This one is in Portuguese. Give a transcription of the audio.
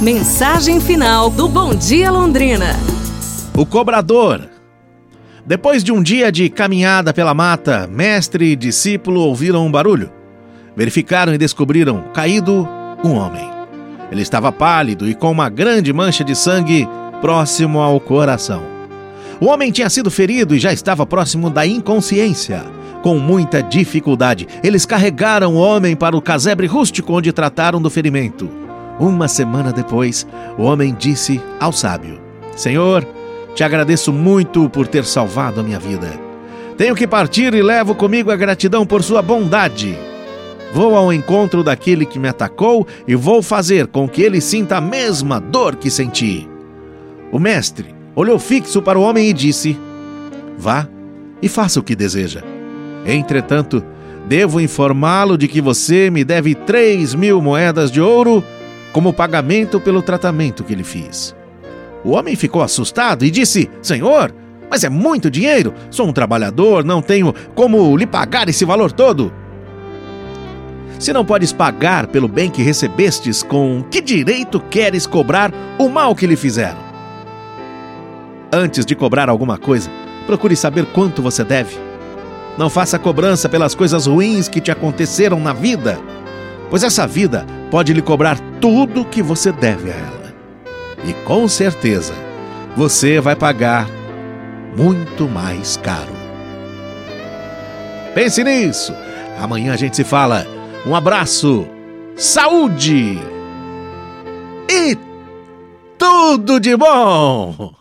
Mensagem final do Bom Dia Londrina. O cobrador. Depois de um dia de caminhada pela mata, mestre e discípulo ouviram um barulho. Verificaram e descobriram caído um homem. Ele estava pálido e com uma grande mancha de sangue próximo ao coração. O homem tinha sido ferido e já estava próximo da inconsciência. Com muita dificuldade, eles carregaram o homem para o casebre rústico onde trataram do ferimento. Uma semana depois, o homem disse ao sábio: Senhor, te agradeço muito por ter salvado a minha vida. Tenho que partir e levo comigo a gratidão por sua bondade. Vou ao encontro daquele que me atacou e vou fazer com que ele sinta a mesma dor que senti. O mestre olhou fixo para o homem e disse: Vá e faça o que deseja. Entretanto, devo informá-lo de que você me deve três mil moedas de ouro como pagamento pelo tratamento que lhe fiz. O homem ficou assustado e disse: Senhor, mas é muito dinheiro. Sou um trabalhador, não tenho como lhe pagar esse valor todo. Se não podes pagar pelo bem que recebestes, com que direito queres cobrar o mal que lhe fizeram? Antes de cobrar alguma coisa, procure saber quanto você deve. Não faça cobrança pelas coisas ruins que te aconteceram na vida, pois essa vida pode lhe cobrar tudo que você deve a ela. E com certeza você vai pagar muito mais caro. Pense nisso. Amanhã a gente se fala. Um abraço, saúde e tudo de bom!